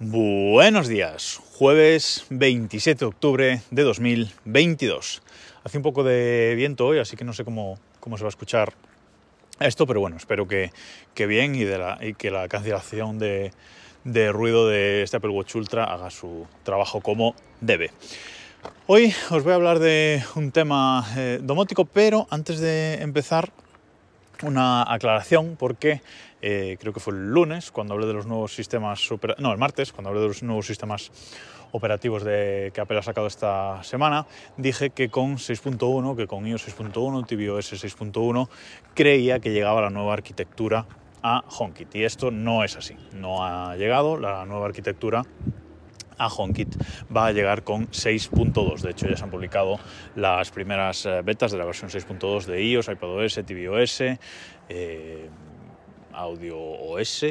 Buenos días, jueves 27 de octubre de 2022. Hace un poco de viento hoy, así que no sé cómo, cómo se va a escuchar esto, pero bueno, espero que, que bien y, de la, y, que la cancelación de, de, ruido de este Apple Watch Ultra haga su trabajo como debe. Hoy os voy a hablar de un tema eh, domótico, pero antes de empezar una aclaración porque eh, creo que fue el lunes cuando hablé de los nuevos sistemas, no, el martes, cuando hablé de los nuevos sistemas operativos de, que Apple ha sacado esta semana, dije que con 6.1, que con iOS 6.1, tvOS 6.1, creía que llegaba la nueva arquitectura a HomeKit. Y esto no es así, no ha llegado la nueva arquitectura a HomeKit va a llegar con 6.2. De hecho, ya se han publicado las primeras eh, betas de la versión 6.2 de iOS, iPadOS, tvOS, eh, Audio OS,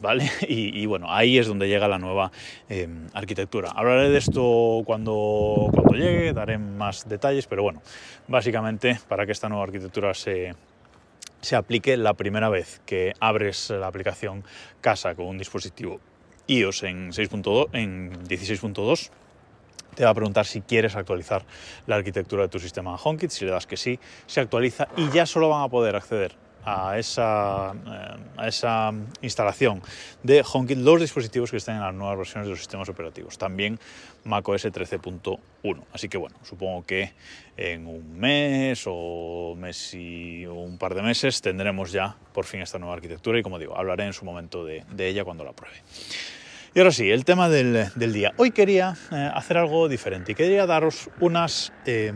¿vale? Y, bueno, ahí es donde llega la nueva eh, arquitectura. Hablaré de esto cuando, cuando llegue, daré más detalles, pero bueno, básicamente para que esta nueva arquitectura se, se aplique la primera vez que abres la aplicación Casa con un dispositivo iOS en, 6.2, en 16.2 te va a preguntar si quieres actualizar la arquitectura de tu sistema HomeKit, si le das que sí, se actualiza y ya solo van a poder acceder a esa, eh, a esa instalación de HomeKit los dispositivos que estén en las nuevas versiones de los sistemas operativos, también macOS 13.1. Así que bueno, supongo que en un mes o mes y un par de meses tendremos ya por fin esta nueva arquitectura y como digo, hablaré en su momento de, de ella cuando la pruebe. Y ahora sí, el tema del, del día. Hoy quería eh, hacer algo diferente y quería daros unas, eh,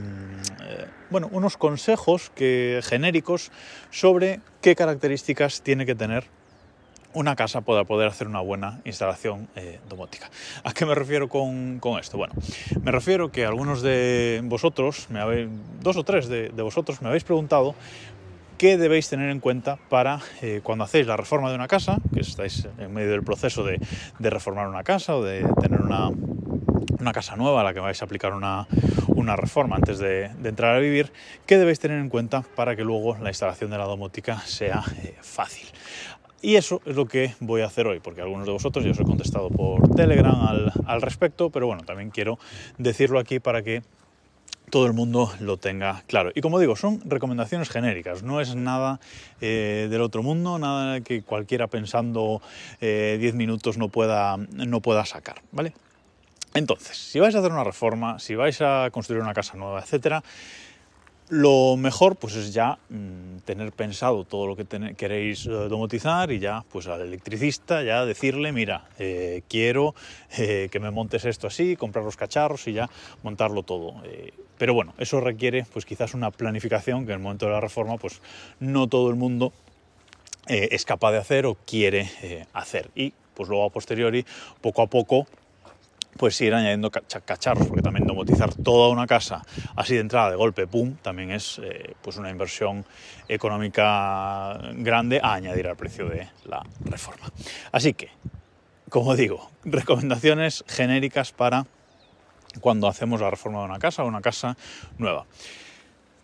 eh, bueno, unos consejos que, genéricos sobre qué características tiene que tener una casa para poder hacer una buena instalación eh, domótica. ¿A qué me refiero con, con, esto? Bueno, me refiero que algunos de vosotros, me habéis, dos o tres de, de vosotros, me habéis preguntado qué debéis tener en cuenta para eh, cuando hacéis la reforma de una casa, que estáis en medio del proceso de, reformar una casa o de tener una, casa nueva a la que vais a aplicar una, reforma antes de, entrar a vivir, qué debéis tener en cuenta para que luego la instalación de la domótica sea eh, fácil. Y eso es lo que voy a hacer hoy, porque algunos de vosotros ya os he contestado por Telegram al respecto, pero bueno, también quiero decirlo aquí para que todo el mundo lo tenga claro. Y como digo, son recomendaciones genéricas, no es nada eh, del otro mundo, nada que cualquiera pensando 10 eh, minutos no pueda, no pueda sacar, ¿vale? Entonces, si vais a hacer una reforma, si vais a construir una casa nueva, etcétera, lo mejor pues es ya mmm, tener pensado todo lo que queréis eh, domotizar y ya pues al electricista ya decirle, mira, eh, quiero eh, que me montes esto así, comprar los cacharros y ya montarlo todo. Pero bueno, eso requiere pues quizás una planificación que en el momento de la reforma pues no todo el mundo es capaz de hacer o quiere hacer. Y pues luego a posteriori, poco a poco, pues ir añadiendo cacharros, porque también domotizar toda una casa así de entrada, de golpe, pum, también es eh, pues una inversión económica grande a añadir al precio de la reforma. Así que, como digo, recomendaciones genéricas para cuando hacemos la reforma de una casa o una casa nueva.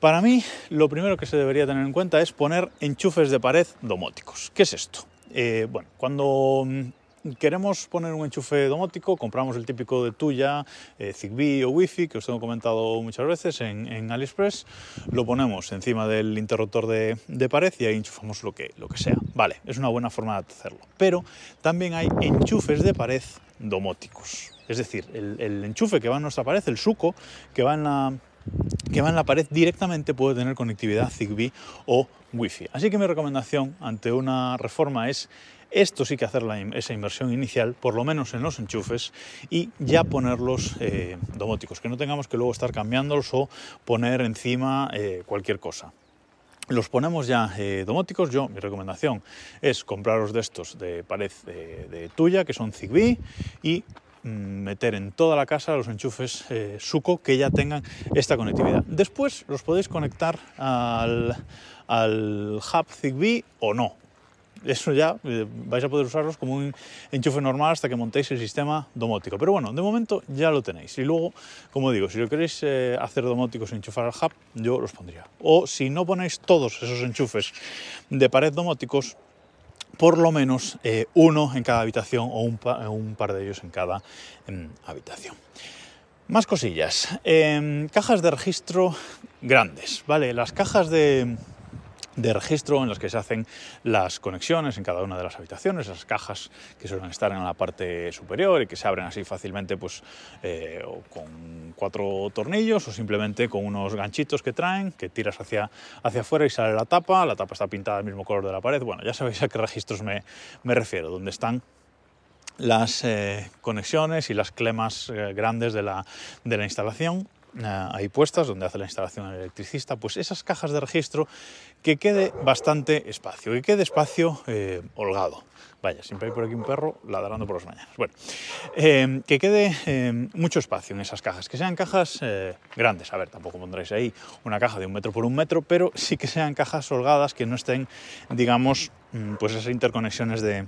Para mí, lo primero que se debería tener en cuenta es poner enchufes de pared domóticos. ¿Qué es esto? Eh, bueno, cuando queremos poner un enchufe domótico, compramos el típico de tuya, eh, Zigbee o Wi-Fi, que os tengo comentado muchas veces en, AliExpress, lo ponemos encima del interruptor de, pared y ahí enchufamos lo que, lo que sea. Vale, es una buena forma de hacerlo. Pero también hay enchufes de pared domóticos. Es decir, el, el enchufe que va en nuestra pared, el suco que va en la, que va en la pared directamente puede tener conectividad Zigbee o Wi-Fi. Así que mi recomendación ante una reforma es esto sí que hacer esa inversión inicial, por lo menos en los enchufes, y ya ponerlos eh, domóticos, que no tengamos que luego estar cambiándolos o poner encima eh, cualquier cosa. Los ponemos ya eh, domóticos. Yo, mi recomendación es compraros de estos de pared de, de tuya, que son Zigbee, y mm, meter en toda la casa los enchufes eh, Suco que ya tengan esta conectividad. Después los podéis conectar al, al hub Zigbee o no eso ya eh, vais a poder usarlos como un enchufe normal hasta que montéis el sistema domótico. Pero bueno, de momento ya lo tenéis. Y luego, como digo, si lo queréis eh, hacer domótico sin enchufar al hub, yo los pondría. O si no ponéis todos esos enchufes de pared domóticos, por lo menos eh, uno en cada habitación o un, par de ellos en cada em, habitación. Más cosillas. Em, cajas de registro grandes, ¿vale? Las cajas de, de registro en las que se hacen las conexiones en cada una de las habitaciones, esas cajas que suelen estar en la parte superior y que se abren así fácilmente pues, eh, con cuatro tornillos o simplemente con unos ganchitos que traen, que tiras hacia, hacia afuera y sale la tapa, la tapa está pintada del mismo color de la pared, bueno, ya sabéis a qué registros me, me refiero, donde están las eh, conexiones y las clemas eh, grandes de la, de la instalación ahí puestas, donde hace la instalación el electricista, pues esas cajas de registro que quede bastante espacio, que quede espacio eh, holgado. Vaya, siempre hay por aquí un perro ladrando por las mañanas. Bueno, eh, que quede mucho espacio en esas cajas, que sean cajas grandes. A ver, tampoco pondréis ahí una caja de un metro por un metro, pero sí que sean cajas holgadas que no estén, digamos, mm, pues esas interconexiones de,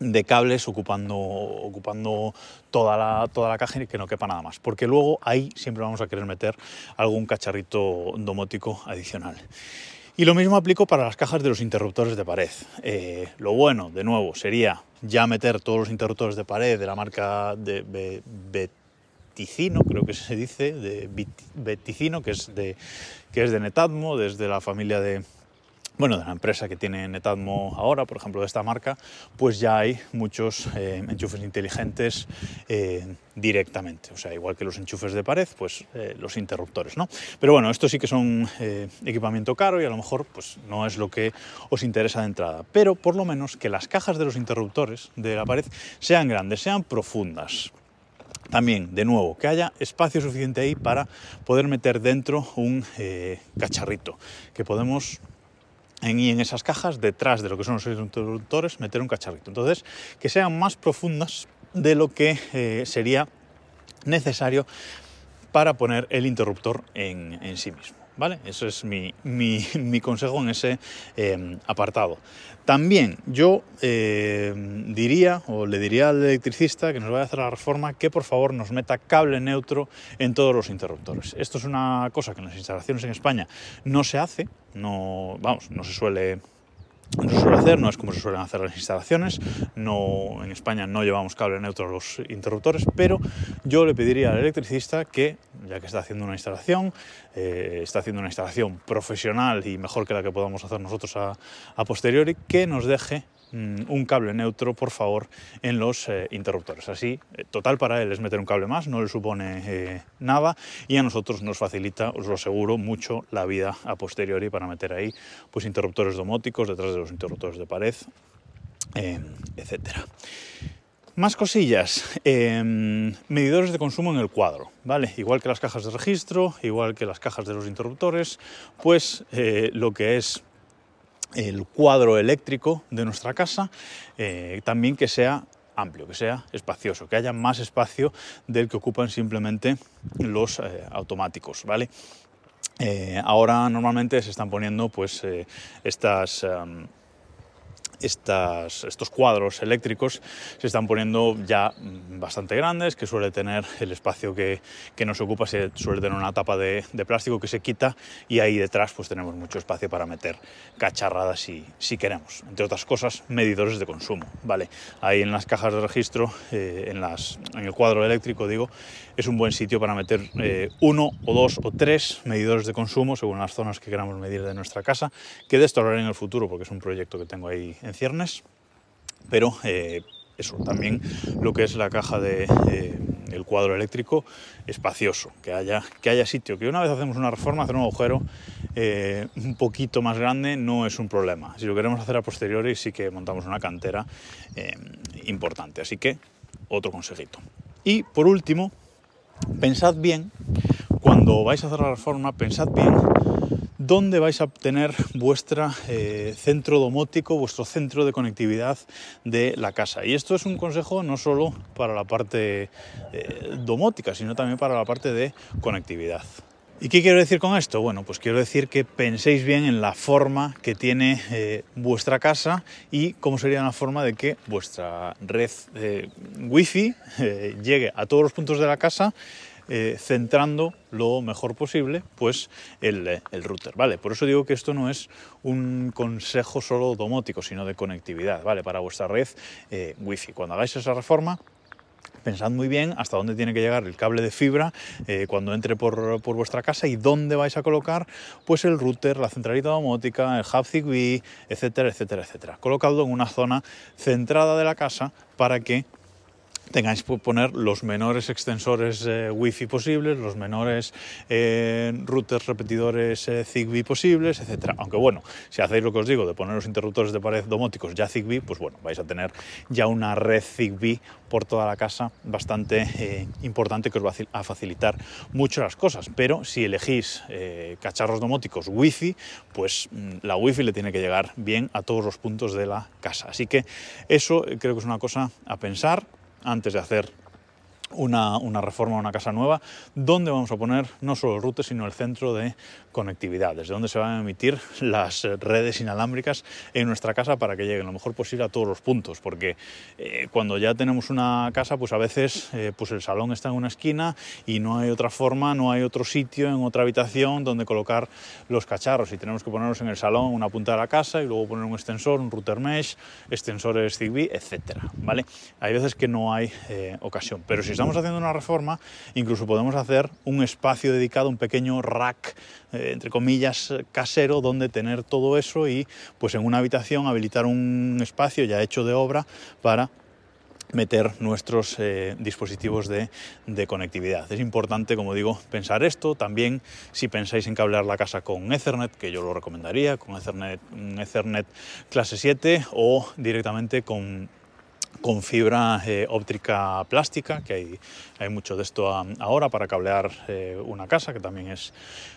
de cables ocupando, ocupando toda, la, toda la caja y que no quepa nada más, porque luego ahí siempre vamos a querer meter algún cacharrito domótico adicional. Y lo mismo aplico para las cajas de los interruptores de pared. Eh, lo bueno, de nuevo, sería ya meter todos los interruptores de pared de la marca de Beticino, creo que se dice, de Beticino, que es de, que es de Netatmo, desde la familia de, bueno, de la empresa que tiene Netatmo ahora, por ejemplo, de esta marca, pues ya hay muchos eh, enchufes inteligentes eh, directamente. O sea, igual que los enchufes de pared, pues eh, los interruptores, ¿no? Pero bueno, esto sí que son equipamiento caro y a lo mejor pues no es lo que os interesa de entrada. Pero por lo menos que las cajas de los interruptores de la pared sean grandes, sean profundas. También, de nuevo, que haya espacio suficiente ahí para poder meter dentro un cacharrito, que podemos y en esas cajas, detrás de lo que son los interruptores, meter un cacharrito. Entonces, que sean más profundas de lo que eh, sería necesario para poner el interruptor en, en sí mismo. ¿Vale? Eso es mi, mi, consejo en ese eh, apartado. También yo eh, diría, o le diría al electricista que nos vaya a hacer la reforma, que por favor nos meta cable neutro en todos los interruptores. Esto es una cosa que en las instalaciones en España no se hace, no, vamos, no se suele no se suele hacer, no es como se suelen hacer las instalaciones, no, en España no llevamos cable neutro a los interruptores, pero yo le pediría al electricista que, ya que está haciendo una instalación, eh, está haciendo una instalación profesional y mejor que la que podamos hacer nosotros a, posteriori, que nos deje un cable neutro, por favor, en los eh, interruptores. Así, eh, total para él es meter un cable más, no le supone eh, nada y a nosotros nos facilita, os lo aseguro, mucho la vida a posteriori para meter ahí pues, interruptores domóticos detrás de los interruptores de pared, etcétera. Más cosillas, em, medidores de consumo en el cuadro, ¿vale? Igual que las cajas de registro, igual que las cajas de los interruptores, pues lo que es el cuadro eléctrico de nuestra casa, eh, también que sea amplio, que sea espacioso, que haya más espacio del que ocupan simplemente los eh, automáticos, ¿vale? Eh, ahora normalmente se están poniendo pues estas estos cuadros eléctricos se están poniendo ya bastante grandes, que suele tener el espacio que, que nos ocupa, se suele tener una tapa de, plástico que se quita y ahí detrás pues tenemos mucho espacio para meter cacharradas si, si queremos. Entre otras cosas, medidores de consumo. Vale, ahí en las cajas de registro, eh, en, las, en el cuadro eléctrico digo, es un buen sitio para meter eh, uno o dos o tres medidores de consumo según las zonas que queramos medir de nuestra casa, que de esto hablaré en el futuro porque es un proyecto que tengo ahí ciernes, pero eh, eso, también lo que es la caja de eh, el cuadro eléctrico espacioso, que haya, que haya sitio, que una vez hacemos una reforma, hacer un agujero un poquito más grande no es un problema. Si lo queremos hacer a posteriori sí que montamos una cantera importante, así que otro consejito. Y por último, pensad bien, cuando vais a hacer la reforma, pensad bien dónde vais a tener vuestro eh, centro domótico, vuestro centro de conectividad de la casa. Y esto es un consejo no solo para la parte eh, domótica, sino también para la parte de conectividad. ¿Y qué quiero decir con esto? Bueno, pues quiero decir que penséis bien en la forma que tiene eh, vuestra casa y cómo sería la forma de que vuestra red wifi llegue a todos los puntos de la casa eh, centrando lo mejor posible pues el, router, ¿vale? Por eso digo que esto no es un consejo solo domótico, sino de conectividad, ¿vale? Para vuestra red eh, Wi-Fi. Cuando hagáis esa reforma, pensad muy bien hasta dónde tiene que llegar el cable de fibra eh, cuando entre por, vuestra casa y dónde vais a colocar pues el router, la centralita domótica, el hub Zigbee, etcétera, etcétera, etcétera. Colocadlo en una zona centrada de la casa para que tengáis que poner los menores extensores eh, Wi-Fi posibles, los menores eh, routers repetidores eh, Zigbee posibles, etcétera. Aunque bueno, si hacéis lo que os digo de poner los interruptores de pared domóticos ya Zigbee, pues bueno, vais a tener ya una red Zigbee por toda la casa bastante importante que os va a facilitar mucho las cosas. Pero si elegís cacharros domóticos Wi-Fi, pues mm, la Wi-Fi le tiene que llegar bien a todos los puntos de la casa. Así que eso creo que es una cosa a pensar antes de hacer una, una, reforma, una casa nueva, donde vamos a poner no solo el router, sino el centro de conectividad, desde donde se van a emitir las redes inalámbricas en nuestra casa para que lleguen lo mejor posible a todos los puntos, porque eh, cuando ya tenemos una casa, pues a veces eh, pues el salón está en una esquina y no hay otra forma, no hay otro sitio en otra habitación donde colocar los cacharros y tenemos que ponerlos en el salón, una punta de la casa y luego poner un extensor, un router mesh, extensores Zigbee, etcétera, ¿vale? Hay veces que no hay eh, ocasión, pero si estamos haciendo una reforma, incluso podemos hacer un espacio dedicado, un pequeño rack, eh, entre comillas, casero, donde tener todo eso y pues en una habitación habilitar un espacio ya hecho de obra para meter nuestros eh, dispositivos de, de, conectividad. Es importante, como digo, pensar esto. También si pensáis en cablear la casa con Ethernet, que yo lo recomendaría, con Ethernet, Ethernet clase 7 o directamente con con fibra eh, óptica plástica, que hay, hay, mucho de esto ahora para cablear eh, una casa, que también es,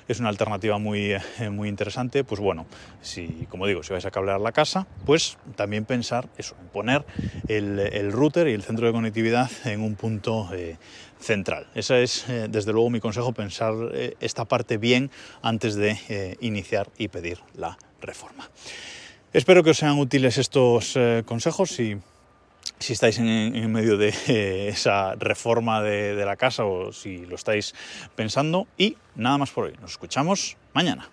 es una alternativa muy, eh, muy interesante. Pues bueno, si, como digo, si vais a cablear la casa, pues también pensar eso, en poner el, el router y el centro de conectividad en un punto central. Ese es, desde luego, mi consejo, pensar esta parte bien antes de iniciar y pedir la reforma. Espero que os sean útiles estos consejos y si estáis en, medio de esa reforma de la casa o si lo estáis pensando. Y nada más por hoy. Nos escuchamos mañana.